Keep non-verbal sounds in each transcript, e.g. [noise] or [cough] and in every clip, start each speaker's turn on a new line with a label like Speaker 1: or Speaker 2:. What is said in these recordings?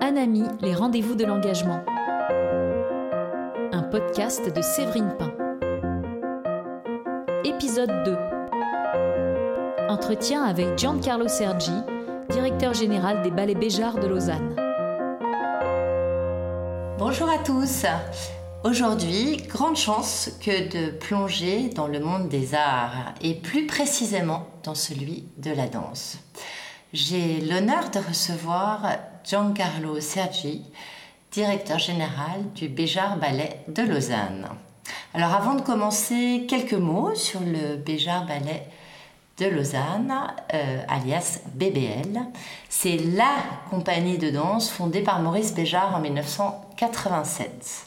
Speaker 1: Anami, les rendez-vous de l'engagement. Un podcast de Séverine Pain. Épisode 2. Entretien avec Giancarlo Sergi, directeur général des Ballets Béjart de Lausanne.
Speaker 2: Bonjour à tous. Aujourd'hui, grande chance que de plonger dans le monde des arts et plus précisément dans celui de la danse. J'ai l'honneur de recevoir Giancarlo Sergi, directeur général du Béjar Ballet de Lausanne. Alors avant de commencer, quelques mots sur le Béjar Ballet de Lausanne, euh, alias BBL. C'est la compagnie de danse fondée par Maurice Béjart en 1987.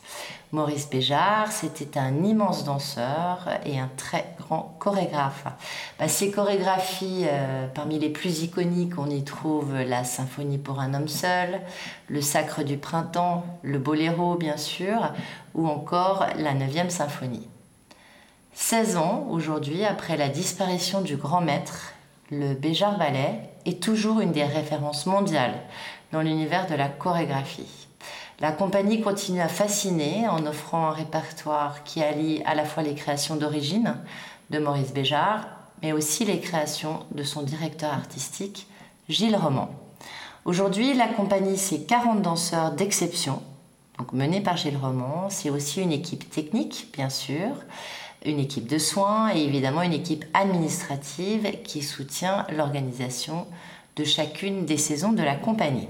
Speaker 2: Maurice Béjart, c'était un immense danseur et un très grand chorégraphe. Bah, ses chorégraphies, euh, parmi les plus iconiques, on y trouve la Symphonie pour un homme seul, le Sacre du printemps, le Boléro bien sûr, ou encore la 9e symphonie. 16 ans aujourd'hui après la disparition du grand maître, le Béjart Ballet est toujours une des références mondiales dans l'univers de la chorégraphie. La compagnie continue à fasciner en offrant un répertoire qui allie à la fois les créations d'origine de Maurice Béjart, mais aussi les créations de son directeur artistique, Gilles Roman. Aujourd'hui, la compagnie, c'est 40 danseurs d'exception, donc menés par Gilles Roman. C'est aussi une équipe technique, bien sûr, une équipe de soins et évidemment une équipe administrative qui soutient l'organisation de chacune des saisons de la compagnie.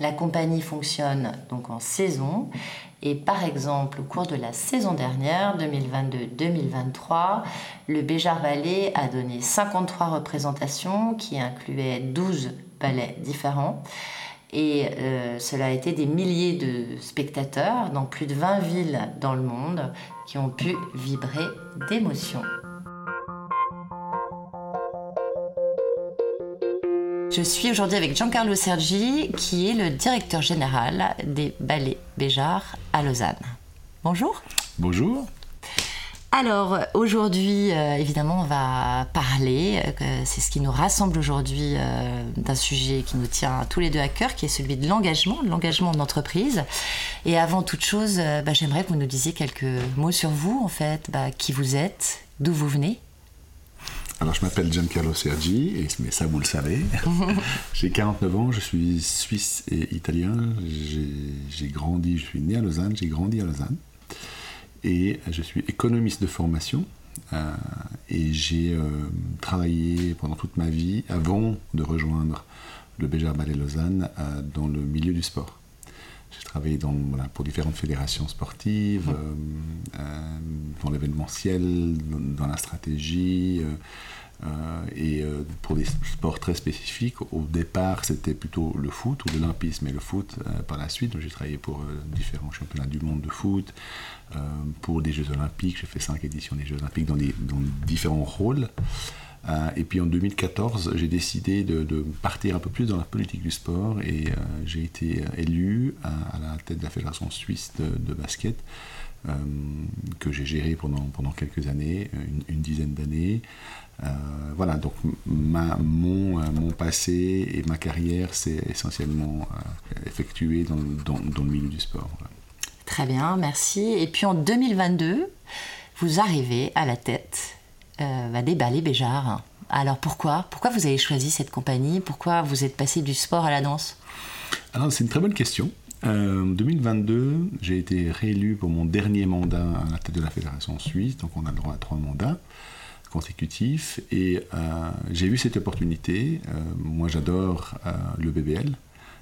Speaker 2: La compagnie fonctionne donc en saison et par exemple au cours de la saison dernière, 2022-2023, le Béjar Ballet a donné 53 représentations qui incluaient 12 ballets différents. Et euh, cela a été des milliers de spectateurs dans plus de 20 villes dans le monde qui ont pu vibrer d'émotion. Je suis aujourd'hui avec Giancarlo Sergi, qui est le directeur général des ballets Béjar à Lausanne. Bonjour.
Speaker 3: Bonjour.
Speaker 2: Alors aujourd'hui, euh, évidemment, on va parler, euh, c'est ce qui nous rassemble aujourd'hui, euh, d'un sujet qui nous tient tous les deux à cœur, qui est celui de l'engagement, l'engagement en entreprise. Et avant toute chose, bah, j'aimerais que vous nous disiez quelques mots sur vous, en fait, bah, qui vous êtes, d'où vous venez.
Speaker 3: Alors, je m'appelle Giancarlo Sergi, mais ça, vous le savez. [laughs] j'ai 49 ans, je suis suisse et italien. J'ai grandi, je suis né à Lausanne, j'ai grandi à Lausanne. Et je suis économiste de formation. Euh, et j'ai euh, travaillé pendant toute ma vie, avant de rejoindre le Béjar Ballet Lausanne, euh, dans le milieu du sport. J'ai travaillé dans, pour différentes fédérations sportives, mmh. dans l'événementiel, dans, la stratégie, euh, et euh, pour des sports très spécifiques, au départ c'était plutôt le foot ou l'olympisme et le foot euh, par la suite. J'ai travaillé pour différents championnats du monde de foot, pour des Jeux olympiques, j'ai fait cinq éditions des Jeux olympiques dans, dans différents rôles. Et puis en 2014, j'ai décidé de, partir un peu plus dans la politique du sport et j'ai été élu à, la tête de la Fédération suisse de, basket. que j'ai géré pendant, quelques années, une, dizaine d'années. Euh, voilà, donc mon, euh, mon, passé et ma carrière s'est essentiellement euh, effectué dans, le milieu du sport.
Speaker 2: Très bien, merci. Et puis en 2022, vous arrivez à la tête euh, des ballets Béjar. Alors pourquoi? Pourquoi vous avez choisi cette compagnie? Pourquoi vous êtes passé du sport à la danse?
Speaker 3: Alors c'est une très bonne question. En 2022, j'ai été réélu pour mon dernier mandat à la tête de la Fédération suisse, donc on a le droit à trois mandats consécutif. Et euh, j'ai eu cette opportunité. Euh, moi, j'adore euh, le BBL.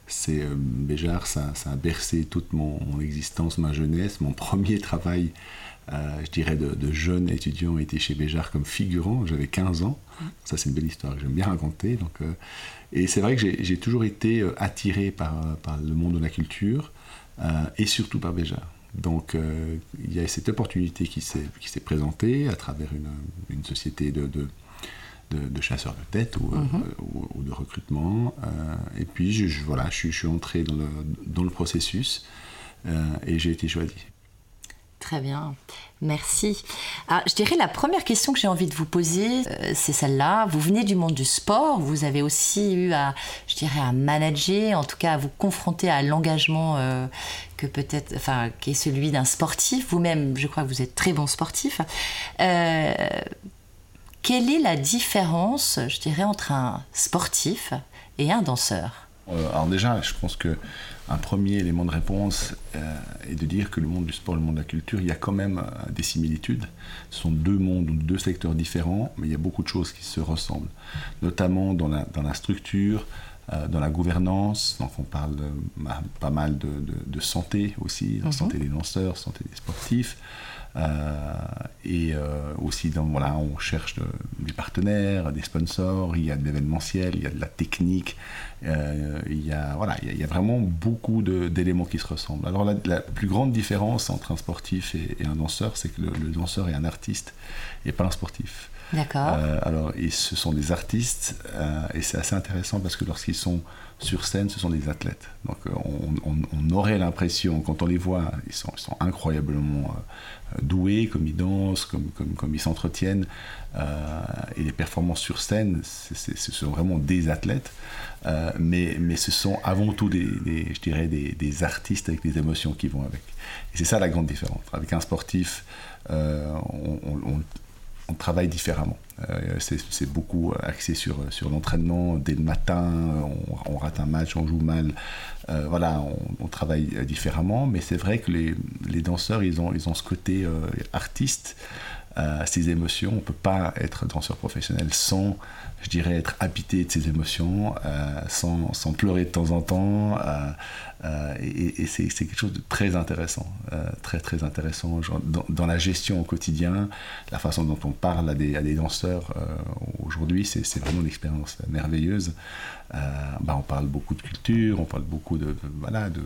Speaker 3: C'est Béjar, ça, a bercé toute mon, existence, ma jeunesse. Mon premier travail, je dirais, de, jeune étudiant était chez Béjar comme figurant. J'avais 15 ans. Ça, c'est une belle histoire que j'aime bien raconter. Donc, et c'est vrai que j'ai toujours été attiré par, par, le monde de la culture et surtout par Béjar. Donc euh, il y a cette opportunité qui s'est présentée à travers une, société de, de, chasseurs de tête ou, euh, mhm. de recrutement. Euh, et puis je, voilà, je, suis entré dans le, dans le processus et j'ai été choisi.
Speaker 2: Très bien, merci. Ah, je dirais la première question que j'ai envie de vous poser, euh, c'est celle-là. Vous venez du monde du sport, vous avez aussi eu à, je dirais, à manager, en tout cas à vous confronter à l'engagement euh, que peut-être, enfin, qui est celui d'un sportif. Vous-même, je crois que vous êtes très bon sportif. Euh, quelle est la différence, je dirais, entre un sportif et un danseur?
Speaker 3: Alors déjà, je pense que un premier élément de réponse euh, est de dire que le monde du sport le monde de la culture, il y a quand même euh, des similitudes. Ce sont deux mondes ou deux secteurs différents, mais il y a beaucoup de choses qui se ressemblent, notamment dans la, dans la structure, euh, dans la gouvernance. Donc on parle pas mal de, de, santé aussi, mhm. santé des danseurs, santé des sportifs. Euh, et euh, aussi, dans, voilà, on cherche des partenaires, des sponsors, il y a de l'événementiel, il y a de la technique, euh, il, y a, voilà, il, y a, vraiment beaucoup d'éléments qui se ressemblent. Alors la, plus grande différence entre un sportif et, un danseur, c'est que le, danseur est un artiste et pas un sportif.
Speaker 2: D'accord.
Speaker 3: alors, et ce sont des artistes, et c'est assez intéressant parce que lorsqu'ils sont sur scène, ce sont des athlètes. Donc on, aurait l'impression, quand on les voit, ils sont, incroyablement doués, comme ils dansent, comme, ils s'entretiennent. Euh, et les performances sur scène, ce sont vraiment des athlètes, euh, mais, ce sont avant tout des, je dirais des, artistes avec des émotions qui vont avec. Et c'est ça la grande différence. Avec un sportif, euh, on, on, travaille différemment. c'est beaucoup axé sur, l'entraînement dès le matin, on, rate un match, on joue mal. voilà, on, travaille différemment, mais c'est vrai que les, danseurs, ils ont, ils ont ce côté artiste euh, ses émotions. On ne peut pas être danseur professionnel sans, je dirais, être habité de ses émotions, euh, sans, sans, pleurer de temps en temps. Euh, et, c'est quelque chose de très intéressant, très très intéressant dans, la gestion au quotidien, la façon dont on parle à des, à des danseurs aujourd'hui, c'est vraiment une expérience merveilleuse. Bah, on parle beaucoup de culture, on parle beaucoup de, voilà, de,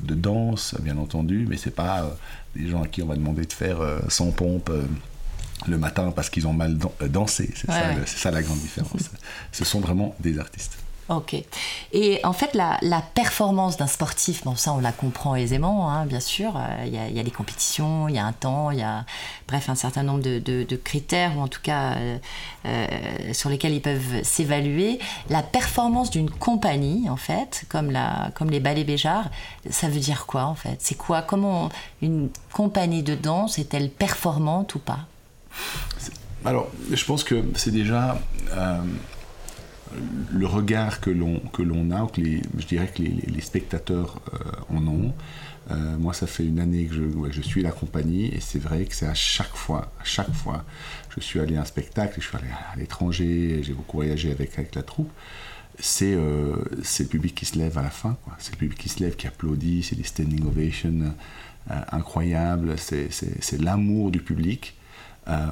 Speaker 3: de, danse, bien entendu, mais c'est pas des gens à qui on va demander de faire sans pompe le matin parce qu'ils ont mal euh, dansé. C'est ça, la grande différence. [laughs] Ce sont vraiment des artistes.
Speaker 2: Ok. Et en fait, la, performance d'un sportif, bon, ça on la comprend aisément, hein, bien sûr. Euh, il y, a, les compétitions, il y a un temps, il y a, bref, un certain nombre de, critères, ou en tout cas euh, sur lesquels ils peuvent s'évaluer. La performance d'une compagnie, en fait, comme, la, comme les ballets Béjart, ça veut dire quoi, en fait? C'est quoi? Comment une compagnie de danse est-elle performante ou pas?
Speaker 3: Alors, je pense que c'est déjà euh, le regard que l'on que l'on a, que je dirais que les, spectateurs euh, en ont. Euh, moi, ça fait une année que je, je suis la compagnie et c'est vrai que c'est à chaque fois, à chaque fois, je suis allé à un spectacle, je suis allé à l'étranger, j'ai beaucoup voyagé avec, avec la troupe. C'est le public qui se lève à la fin, c'est le public qui se lève, qui applaudit, c'est des standing ovations incroyables, c'est l'amour du public. Euh,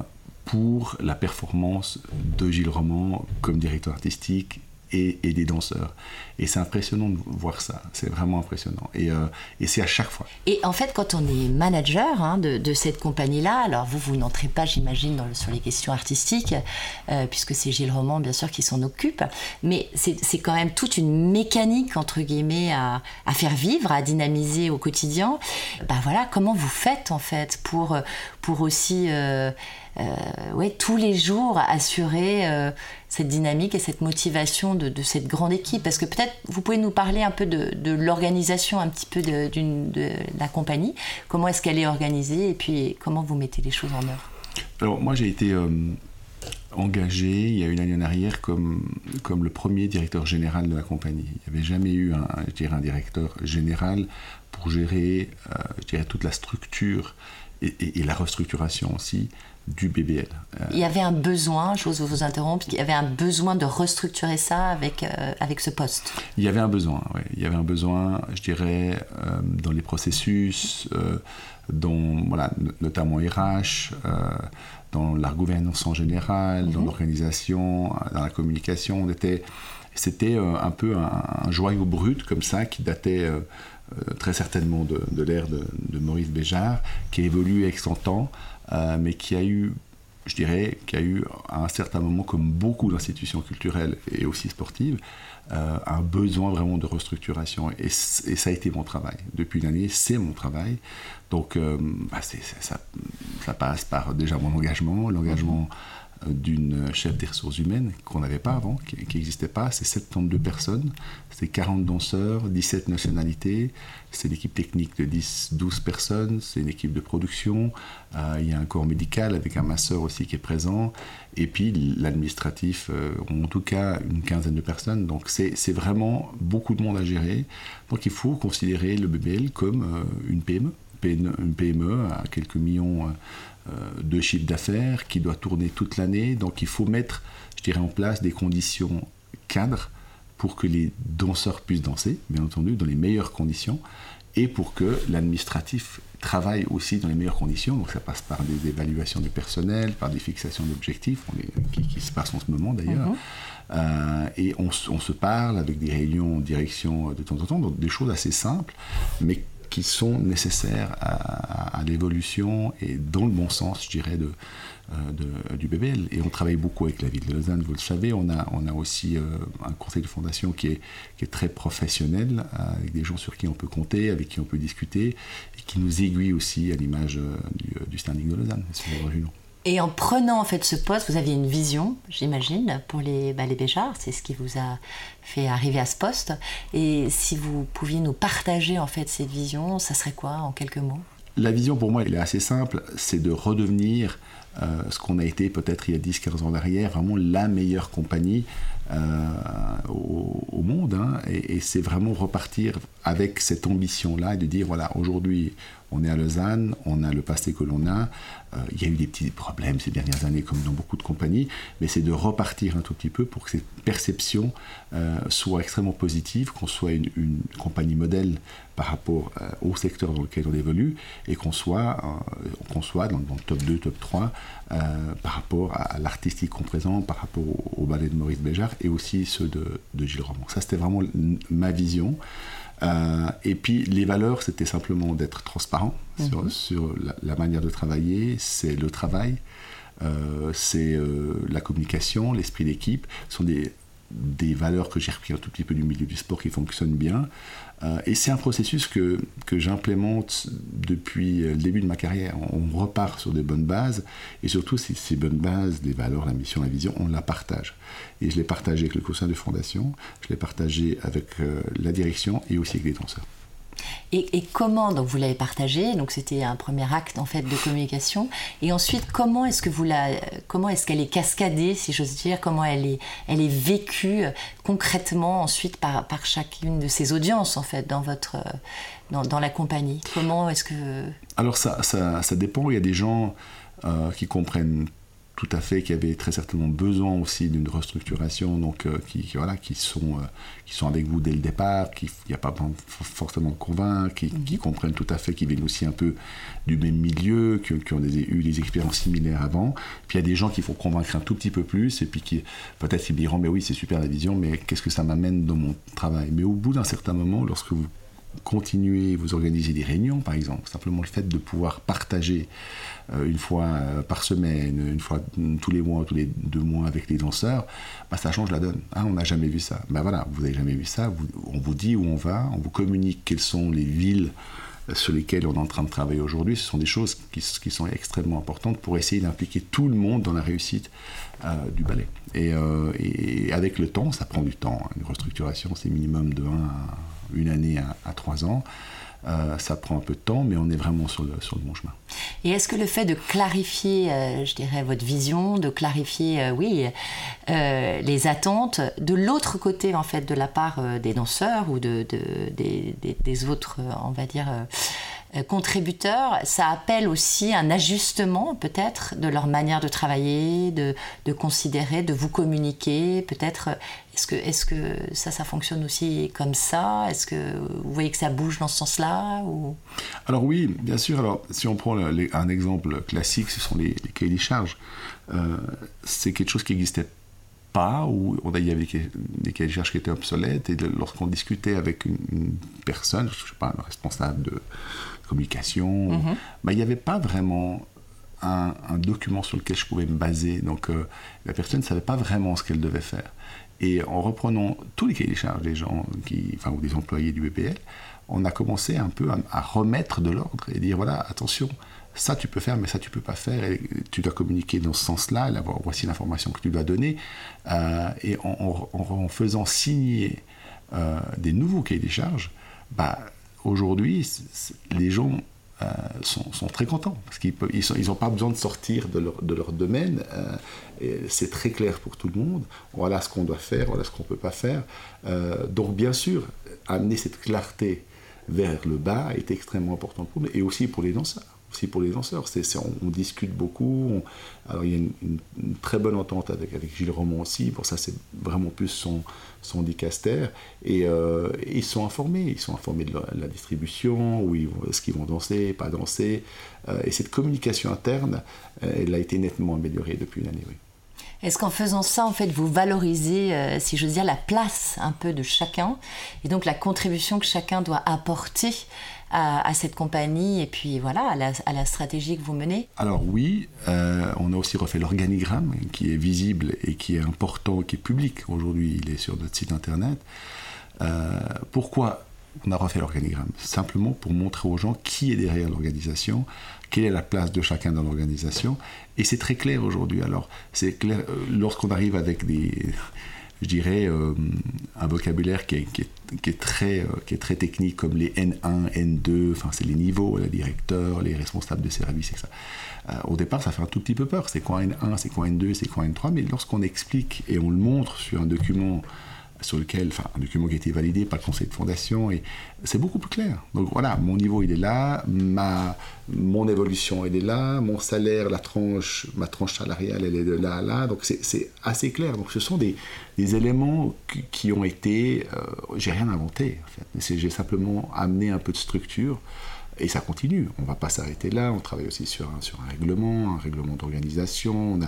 Speaker 3: pour la performance de Gilles Roman comme directeur artistique et, des danseurs. Et c'est impressionnant de voir ça, c'est vraiment impressionnant. Et, euh, c'est à chaque fois.
Speaker 2: Et en fait, quand on est manager hein, de, cette compagnie-là, alors vous, vous n'entrez pas, j'imagine, sur les questions artistiques, euh, puisque c'est Gilles Roman, bien sûr, qui s'en occupe, mais c'est quand même toute une mécanique, entre guillemets, à, faire vivre, à dynamiser au quotidien. Ben voilà, comment vous faites, en fait, pour, pour aussi... Euh, ouais, tous les jours assurer euh, cette dynamique et cette motivation de, cette grande équipe Parce que peut-être vous pouvez nous parler un peu de, l'organisation un petit peu de, la compagnie. Comment est-ce qu'elle est organisée et puis comment vous mettez les choses en œuvre?
Speaker 3: Alors moi j'ai été euh, engagé il y a une année en arrière comme, comme le premier directeur général de la compagnie. Il n'y avait jamais eu un, un directeur général pour gérer toute la structure et la restructuration aussi du BBL.
Speaker 2: Il y avait un besoin, j'ose vous interrompre, il y avait un besoin de restructurer ça avec, euh, avec ce poste.
Speaker 3: Il y avait un besoin, oui. Il y avait un besoin, je dirais, euh, dans les processus, euh, dont, voilà, notamment RH, dans la gouvernance en général, dans mhm. l'organisation, dans la communication. c'était un peu un, joyau brut comme ça qui datait très certainement de, l'ère de, de, Maurice Béjart, qui a évolué avec son temps. Euh, mais qui a eu je dirais qu'il y a eu à un certain moment, comme beaucoup d'institutions culturelles et aussi sportives, euh, un besoin vraiment de restructuration. Et, ça a été mon travail. Depuis une année, c'est mon travail. Donc, euh, bah, ça, ça, passe par déjà mon engagement, l'engagement d'une chef des ressources humaines qu'on n'avait pas avant, qui n'existait pas. C'est 72 personnes, c'est 40 danseurs, 17 nationalités, c'est une équipe technique de 10, 12 personnes, c'est une équipe de production, euh, il y a un corps médical avec un masseur aussi qui est présent, et puis l'administratif, euh, en tout cas une quinzaine de personnes. Donc c'est vraiment beaucoup de monde à gérer. Donc il faut considérer le BBL comme euh, une PME, une PME à quelques millions de chiffre d'affaires qui doit tourner toute l'année. Donc il faut mettre, je dirais, en place des conditions cadres pour que les danseurs puissent danser, bien entendu, dans les meilleures conditions, et pour que l'administratif travaille aussi dans les meilleures conditions. Donc ça passe par des évaluations du personnel, par des fixations d'objectifs, qui, se passent en ce moment d'ailleurs. Mhm. Euh, et on, on, se parle avec des réunions en direction de temps en temps, donc des choses assez simples, mais qui sont nécessaires à, l'évolution et dans le bon sens, je dirais, de, euh, du BBL. Et on travaille beaucoup avec la ville de Lausanne, vous le savez. On a, on a aussi euh, un conseil de fondation qui est, qui est très professionnel, avec des gens sur qui on peut compter, avec qui on peut discuter, et qui nous aiguille aussi à l'image euh, du, standing de Lausanne,
Speaker 2: et en prenant en fait ce poste, vous aviez une vision, j'imagine, pour les, bah, les Béjards. C'est ce qui vous a fait arriver à ce poste. Et si vous pouviez nous partager en fait cette vision, ça serait quoi en quelques mots?
Speaker 3: La vision pour moi, elle est assez simple. C'est de redevenir euh, ce qu'on a été peut-être il y a 10-15 ans derrière, vraiment la meilleure compagnie euh, au, monde. Hein. et, et c'est vraiment repartir avec cette ambition-là et de dire voilà, aujourd'hui, on est à Lausanne, on a le passé que l'on a. Euh, il y a eu des petits problèmes ces dernières années, comme dans beaucoup de compagnies, mais c'est de repartir un tout petit peu pour que cette perception euh, soit extrêmement positive, qu'on soit une, compagnie modèle par rapport euh, au secteur dans lequel on évolue et qu'on soit, soit dans, le top 2, top 3 par rapport à, l'artistique qu'on présente, par rapport au, ballet de Maurice Béjart et aussi ceux de, de Gilles Roman. Ça, c'était vraiment ma vision. Euh, et puis les valeurs, c'était simplement d'être transparent sur, mhm. la, manière de travailler, c'est le travail, euh, c'est euh, la communication, l'esprit d'équipe. Sont des, des valeurs que j'ai repris un tout petit peu du milieu du sport qui fonctionnent bien. Euh, et c'est un processus que, que j'implémente depuis le début de ma carrière. On repart sur des bonnes bases et surtout ces, bonnes bases, des valeurs, la mission, la vision, on la partage. Et je l'ai partagé avec le conseil de fondation, je l'ai partagé avec euh, la direction et aussi avec les danseurs.
Speaker 2: Et, comment, donc vous l'avez partagé, donc c'était un premier acte en fait de communication. Et ensuite, comment est-ce que vous la, comment est-ce qu'elle est cascadée, si j'ose dire, comment elle est, elle est vécue concrètement ensuite par, par chacune de ces audiences en fait dans votre, dans, dans la compagnie? Comment est-ce que
Speaker 3: Alors ça, ça, ça, dépend. Il y a des gens euh, qui comprennent tout à fait, qui avaient très certainement besoin aussi d'une restructuration, donc euh, qui, voilà, qui sont, euh, qui sont avec vous dès le départ, qui n'y a pas forcément de convaincre, qui, qui, mhm. comprennent tout à fait, qui viennent aussi un peu du même milieu, qui, qui ont eu des expériences similaires avant. Puis il y a des gens qui faut convaincre un tout petit peu plus, et puis qui peut-être ils diront, mais oui, c'est super la vision, mais qu'est-ce que ça m'amène dans mon travail? Mais au bout d'un certain moment, lorsque vous continuez, vous organisez des réunions, par exemple, simplement le fait de pouvoir partager euh, une fois euh, par semaine, une fois tous les mois, tous les deux mois avec les danseurs, bah, ça change la donne. Ah, on n'a jamais vu ça. Ben voilà, vous n'avez jamais vu ça. on vous dit où on va, on vous communique quelles sont les villes sur lesquelles on est en train de travailler aujourd'hui. Ce sont des choses qui, sont extrêmement importantes pour essayer d'impliquer tout le monde dans la réussite euh, du ballet. Et, avec le temps, ça prend du temps. Hein. Une restructuration, c'est minimum de 1 à une année à, trois ans. Euh, ça prend un peu de temps, mais on est vraiment sur le, sur le bon chemin.
Speaker 2: Et est-ce que le fait de clarifier, euh, je dirais, votre vision, de clarifier, euh, oui, les attentes, de l'autre côté, en fait, de la part des danseurs ou de, des, autres, on va dire, euh, contributeurs, ça appelle aussi un ajustement peut-être de leur manière de travailler, de, de considérer, de vous communiquer. Peut-être, est-ce que, est que ça, ça fonctionne aussi comme ça? Est-ce que vous voyez que ça bouge dans ce sens-là.
Speaker 3: Alors oui, bien sûr. Alors si on prend un exemple classique, ce sont les, cahiers des charges. Euh, c'est quelque chose qui n'existait pas, où il y avait des cahiers de charges qui étaient obsolètes, et lorsqu'on discutait avec une, une, personne, je ne sais pas, un responsable de, communication. Mhm. il n'y avait pas vraiment un, document sur lequel je pouvais me baser. Donc la personne ne savait pas vraiment ce qu'elle devait faire. Et en reprenant tous les cahiers des charges des gens, qui, enfin, ou des employés du BPL, on a commencé un peu à, remettre de l'ordre et dire voilà, attention, ça tu peux faire, mais ça tu peux pas faire, et tu dois communiquer dans ce sens-là, voici l'information que tu dois donner. Euh, et en, faisant signer euh, des nouveaux cahiers des charges, bah, aujourd'hui, les gens euh, sont, très contents parce qu'ils n'ont pas besoin de sortir de leur, de leur domaine. c'est très clair pour tout le monde. Voilà ce qu'on doit faire, voilà ce qu'on ne peut pas faire. donc, bien sûr, amener cette clarté vers le bas est extrêmement important pour nous et aussi pour les danseurs. Aussi pour les danseurs. C'est, on, discute beaucoup. alors il y a une, très bonne entente avec, Gilles Roman aussi. Pour ça, c'est vraiment plus son, son dicaster. Et, euh, ils sont informés. Ils sont informés de la, distribution, où ils ce qu'ils vont danser, pas danser. Euh, et cette communication interne, euh, elle a été nettement améliorée depuis une année. Oui.
Speaker 2: Est-ce qu'en faisant ça, en fait, vous valorisez, si j'ose dire, la place un peu de chacun et donc la contribution que chacun doit apporter à, cette compagnie et puis voilà, à la, stratégie que vous menez
Speaker 3: Alors oui, euh, on a aussi refait l'organigramme qui est visible et qui est important, qui est public. Aujourd'hui, il est sur notre site internet. Euh, pourquoi on a refait l'organigramme? Simplement pour montrer aux gens qui est derrière l'organisation, quelle est la place de chacun dans l'organisation. Et c'est très clair aujourd'hui. Alors, c'est clair, euh, lorsqu'on arrive avec des, je dirais, euh, un vocabulaire qui est, qui est, très, euh, qui est très technique, comme les N1, N2, enfin, c'est les niveaux, les directeurs, les responsables de service, etc. au départ, ça fait un tout petit peu peur. C'est quoi N1, c'est quoi N2, c'est quoi N3 Mais lorsqu'on explique et on le montre sur un document sur lequel, enfin, un document qui a été validé par le conseil de fondation, et c'est beaucoup plus clair. Donc voilà, mon niveau il est là, ma, mon évolution elle est là, mon salaire, la tranche, ma tranche salariale elle est de là à là, donc c'est assez clair. Donc ce sont des, des éléments qui, ont été, euh, j'ai rien inventé en fait, j'ai simplement amené un peu de structure. Et ça continue, on ne va pas s'arrêter là, on travaille aussi sur un, sur un règlement, un règlement d'organisation,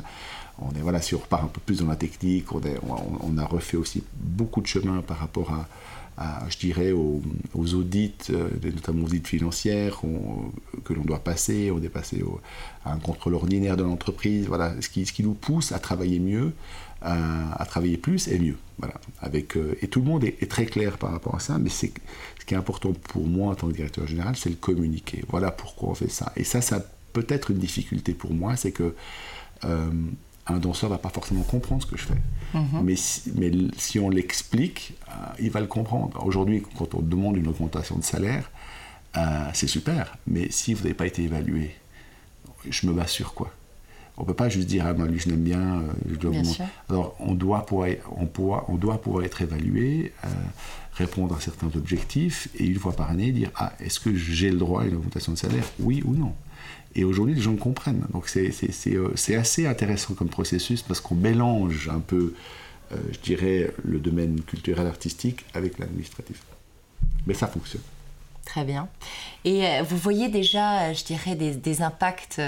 Speaker 3: on est, voilà, si on repart un peu plus dans la technique, on, on, a refait aussi beaucoup de chemin par rapport à, je dirais, aux, audits, euh, notamment aux audits financiers que l'on doit passer. On est passé à un contrôle ordinaire de l'entreprise, voilà, ce qui, ce qui nous pousse à travailler mieux, à, travailler plus et mieux. Voilà, avec, euh, et tout le monde est, très clair par rapport à ça, mais c'est, ce qui est important pour moi en tant que directeur général, c'est le communiquer. Voilà pourquoi on fait ça. Et ça, ça peut être une difficulté pour moi, c'est que euh, un danseur va pas forcément comprendre ce que je fais. Mhm. Mais, si, mais si on l'explique, euh, il va le comprendre. Aujourd'hui, quand on demande une augmentation de salaire, euh, c'est super. Mais si vous n'avez pas été évalué, je me base sur quoi? On ne peut pas juste dire, ah ben lui je l'aime bien, euh, je dois Alors on doit, pouvoir, on, on doit pouvoir être évalué, répondre à certains objectifs, et une fois par année dire, ah est-ce que j'ai le droit à une augmentation de salaire? Oui ou non? Et aujourd'hui, les gens comprennent. Donc c'est euh, assez intéressant comme processus parce qu'on mélange un peu, euh, je dirais, le domaine culturel artistique avec l'administratif. Mais ça fonctionne.
Speaker 2: Très bien. Et euh, vous voyez déjà, je dirais, des, impacts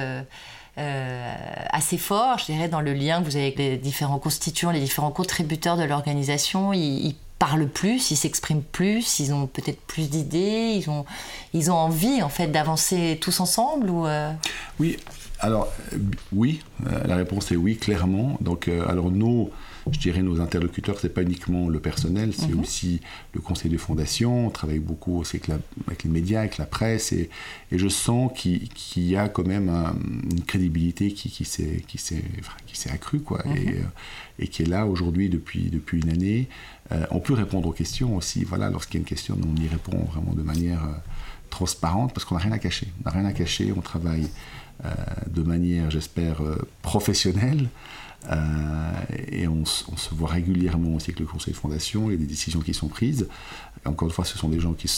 Speaker 2: assez forts, je dirais, dans le lien que vous avez avec les différents constituants, les différents contributeurs de l'organisation. Ils, parlent plus, ils s'expriment plus, ils ont peut-être plus d'idées, ils ont, ils ont envie en fait d'avancer tous ensemble ou euh?
Speaker 3: Oui, alors oui, euh, la réponse est oui clairement. Donc euh, alors nous, je dirais nos interlocuteurs, c'est pas uniquement le personnel, c'est mhm. aussi le conseil de fondation. On travaille beaucoup aussi avec, les médias, avec la presse, et, et je sens qu'il y a quand même une crédibilité qui, qui s'est accrue quoi, et, mhm. et, qui est là aujourd'hui depuis depuis une année. Euh, on peut répondre aux questions aussi. Voilà, lorsqu'il y a une question, on y répond vraiment de manière euh, transparente parce qu'on n'a rien à cacher. On n'a rien à cacher. On travaille euh, de manière, j'espère, professionnelle. Et on, se voit régulièrement aussi avec le conseil de fondation. Il y a des décisions qui sont prises. Encore une fois, ce sont des gens qui,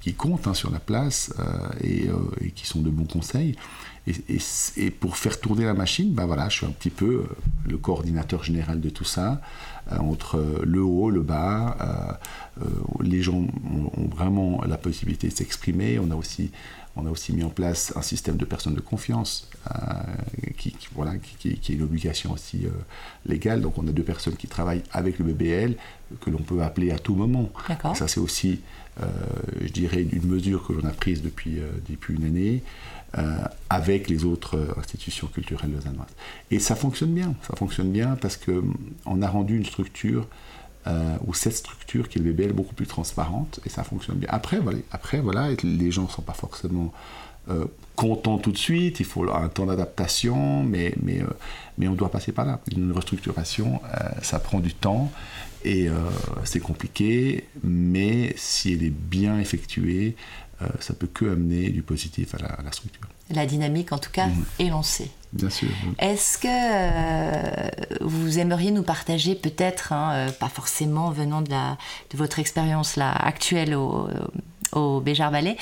Speaker 3: qui, comptent hein, sur la place et, qui sont de bons conseils. Et, pour faire tourner la machine, ben voilà, je suis un petit peu le coordinateur général de tout ça. Euh, entre le haut, le bas. Euh, euh, les gens ont, vraiment la possibilité de s'exprimer. On a aussi on a aussi mis en place un système de personnes de confiance qui, voilà, qui, est une obligation aussi légale. Donc on a deux personnes qui travaillent avec le BBL que l'on peut appeler à tout moment. Ça, c'est aussi, je dirais, une mesure que l'on a prise depuis, depuis une année. avec les autres institutions culturelles lausannoises. Et ça fonctionne bien, ça fonctionne bien parce qu'on a rendu une structure euh, ou cette structure qui est le BBL beaucoup plus transparente et ça fonctionne bien. Après, voilà, après, voilà les gens ne sont pas forcément euh, contents tout de suite, il faut un temps d'adaptation, mais, mais, euh, mais on doit passer par là. Une restructuration, ça prend du temps et c'est compliqué, mais si elle est bien effectuée, ça peut que amener du positif à la structure
Speaker 2: la dynamique en tout cas est lancée.
Speaker 3: Bien sûr.
Speaker 2: Est-ce que euh, vous aimeriez nous partager peut-être, hein, euh, pas forcément venant de, de votre expérience là actuelle au, au Béjar Ballet,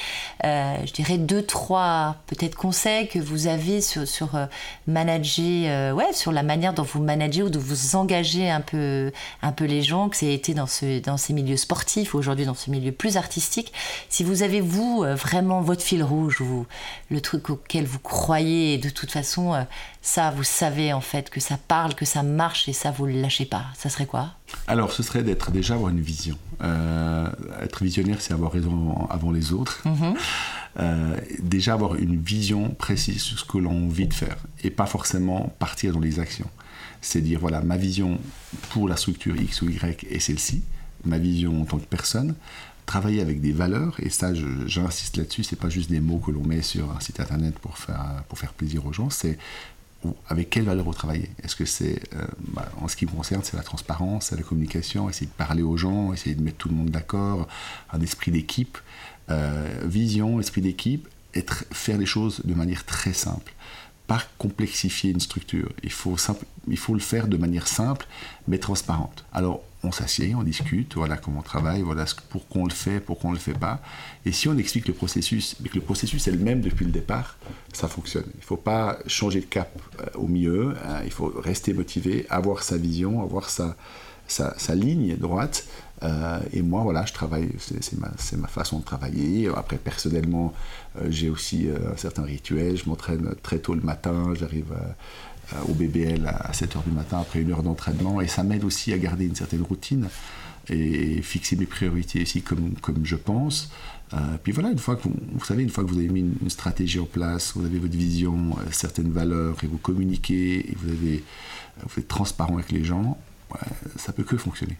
Speaker 2: euh, je dirais deux, trois peut-être conseils que vous avez sur, euh, manager, euh, ouais, sur la manière dont vous managez ou de vous engager un peu, un peu les gens, que c'est été dans, ce, dans ces milieux sportifs ou aujourd'hui dans ce milieu plus artistique. Si vous avez, vous, vraiment votre fil rouge, ou le truc auquel vous croyez, de toute façon, ça, vous savez en fait que ça parle, que ça marche et ça, vous ne le lâchez pas. Ça serait quoi?
Speaker 3: Alors, ce serait d'être déjà avoir une vision. Euh, être visionnaire, c'est avoir raison avant les autres. Mhm. Euh, déjà avoir une vision précise sur ce que l'on envie de faire et pas forcément partir dans les actions. C'est dire, voilà, ma vision pour la structure X ou Y est celle-ci, ma vision en tant que personne, travailler avec des valeurs, et ça j'insiste là-dessus, c'est pas juste des mots que l'on met sur un site internet pour faire, pour faire plaisir aux gens, c'est avec quelles valeurs vous travaillez Est-ce que c'est, euh, bah, en ce qui me concerne, c'est la transparence, c'est la communication, essayer de parler aux gens, essayer de mettre tout le monde d'accord, un esprit d'équipe, euh, vision, esprit d'équipe, être, faire les choses de manière très simple pas complexifier une structure. Il faut, simple, il faut le faire de manière simple, mais transparente. Alors, on s'assied, on discute, voilà comment on travaille, voilà pourquoi on le fait, pourquoi on ne le fait pas. Et si on explique le processus, mais que le processus est le même depuis le départ, ça fonctionne. Il ne faut pas changer de cap euh, au milieu, hein. il faut rester motivé, avoir sa vision, avoir sa, ligne droite, euh, et moi, voilà, je travaille, c'est ma, façon de travailler. Après, personnellement, euh, j'ai aussi un certain rituel. Je m'entraîne très tôt le matin, j'arrive au BBL à 7h du matin après une heure d'entraînement. Et ça m'aide aussi à garder une certaine routine et fixer mes priorités aussi comme, comme je pense. puis voilà, une fois que vous, savez, une fois que vous avez mis une, stratégie en place, vous avez votre vision, certaines valeurs, et vous communiquez, et vous, êtes transparent avec les gens, ça peut que fonctionner.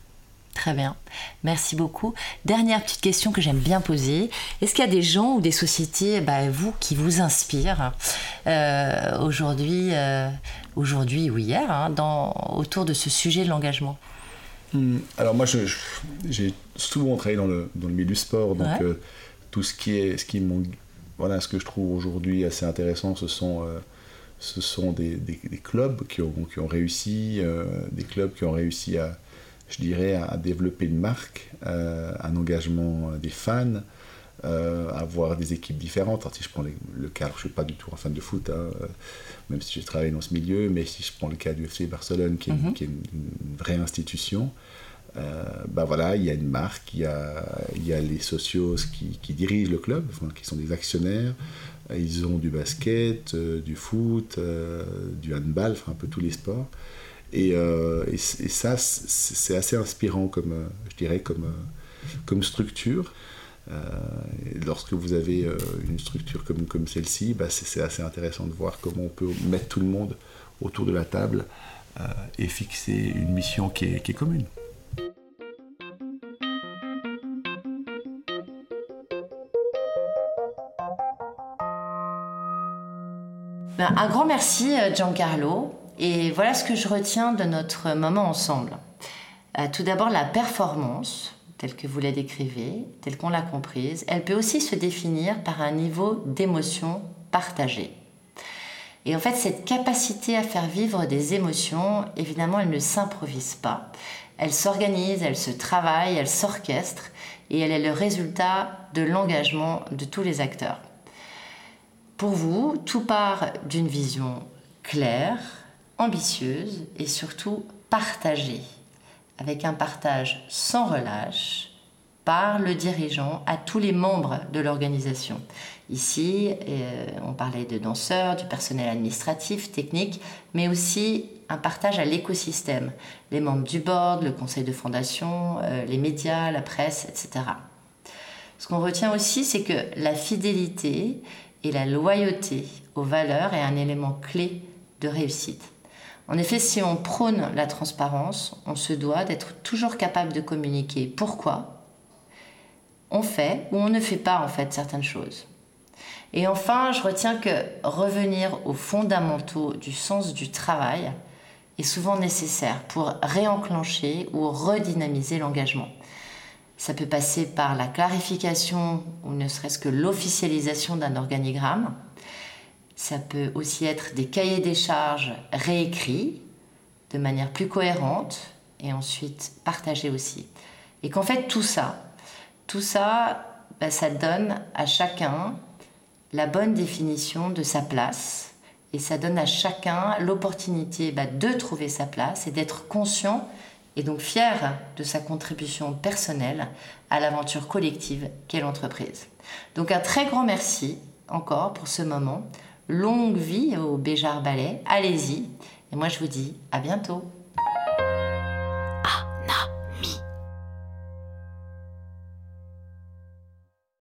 Speaker 2: Très bien, merci beaucoup. Dernière petite question que j'aime bien poser. Est-ce qu'il y a des gens ou des sociétés, bah, vous, qui vous inspirent euh, aujourd'hui, euh, aujourd'hui ou hier, hein, dans, autour de ce sujet de l'engagement?
Speaker 3: Hmm, Alors moi, j'ai souvent travaillé dans le, dans le milieu du sport, donc euh, tout ce qui est, ce qui voilà, ce que je trouve aujourd'hui assez intéressant, ce sont ce sont des, des, clubs qui ont, qui ont réussi, des clubs qui ont réussi à, je dirais, à, développer une marque, euh, un engagement des fans, euh, avoir des équipes différentes. si je prends le cas, je ne suis pas du tout un fan de foot, hein, euh, même si je travaille dans ce milieu, mais si je prends le cas du FC Barcelone, qui est, mhm. une, vraie institution, bah voilà, il y a une marque, il y a, il y a les socios qui, qui dirigent le club, qui sont des actionnaires. Ils ont du basket, du foot, du handball, enfin un peu tous les sports. Euh, et, ça, c'est assez inspirant comme, euh, je dirais, comme, euh, structure. lorsque vous avez une structure comme, comme celle-ci, bah, c'est assez intéressant de voir comment on peut mettre tout le monde autour de la table et fixer une mission qui est, qui est commune.
Speaker 2: Ben, un grand merci Giancarlo et voilà ce que je retiens de notre moment ensemble. Euh, tout d'abord, la performance, telle que vous la décrivez, telle qu'on l'a comprise, elle peut aussi se définir par un niveau d'émotion partagée. Et en fait, cette capacité à faire vivre des émotions, évidemment, elle ne s'improvise pas. Elle s'organise, elle se travaille, elle s'orchestre, et elle est le résultat de l'engagement de tous les acteurs. Pour vous, tout part d'une vision claire, ambitieuse et surtout partagée, avec un partage sans relâche par le dirigeant à tous les membres de l'organisation. Ici, euh, on parlait de danseurs, du personnel administratif, technique, mais aussi un partage à l'écosystème, les membres du board, le conseil de fondation, euh, les médias, la presse, etc. Ce qu'on retient aussi, c'est que la fidélité et la loyauté aux valeurs est un élément clé de réussite. En effet, si on prône la transparence, on se doit d'être toujours capable de communiquer pourquoi? On fait ou on ne fait pas en fait certaines choses. Et enfin, je retiens que revenir aux fondamentaux du sens du travail est souvent nécessaire pour réenclencher ou redynamiser l'engagement. Ça peut passer par la clarification ou ne serait-ce que l'officialisation d'un organigramme. Ça peut aussi être des cahiers des charges réécrits de manière plus cohérente et ensuite partagés aussi. Et qu'en fait tout ça, tout ça, bah, ça donne à chacun la bonne définition de sa place et ça donne à chacun l'opportunité bah, de trouver sa place et d'être conscient et donc fier de sa contribution personnelle à l'aventure collective qu'est l'entreprise. Donc un très grand merci encore pour ce moment. Longue vie au Béjar Ballet. Allez-y. Et moi je vous dis à bientôt.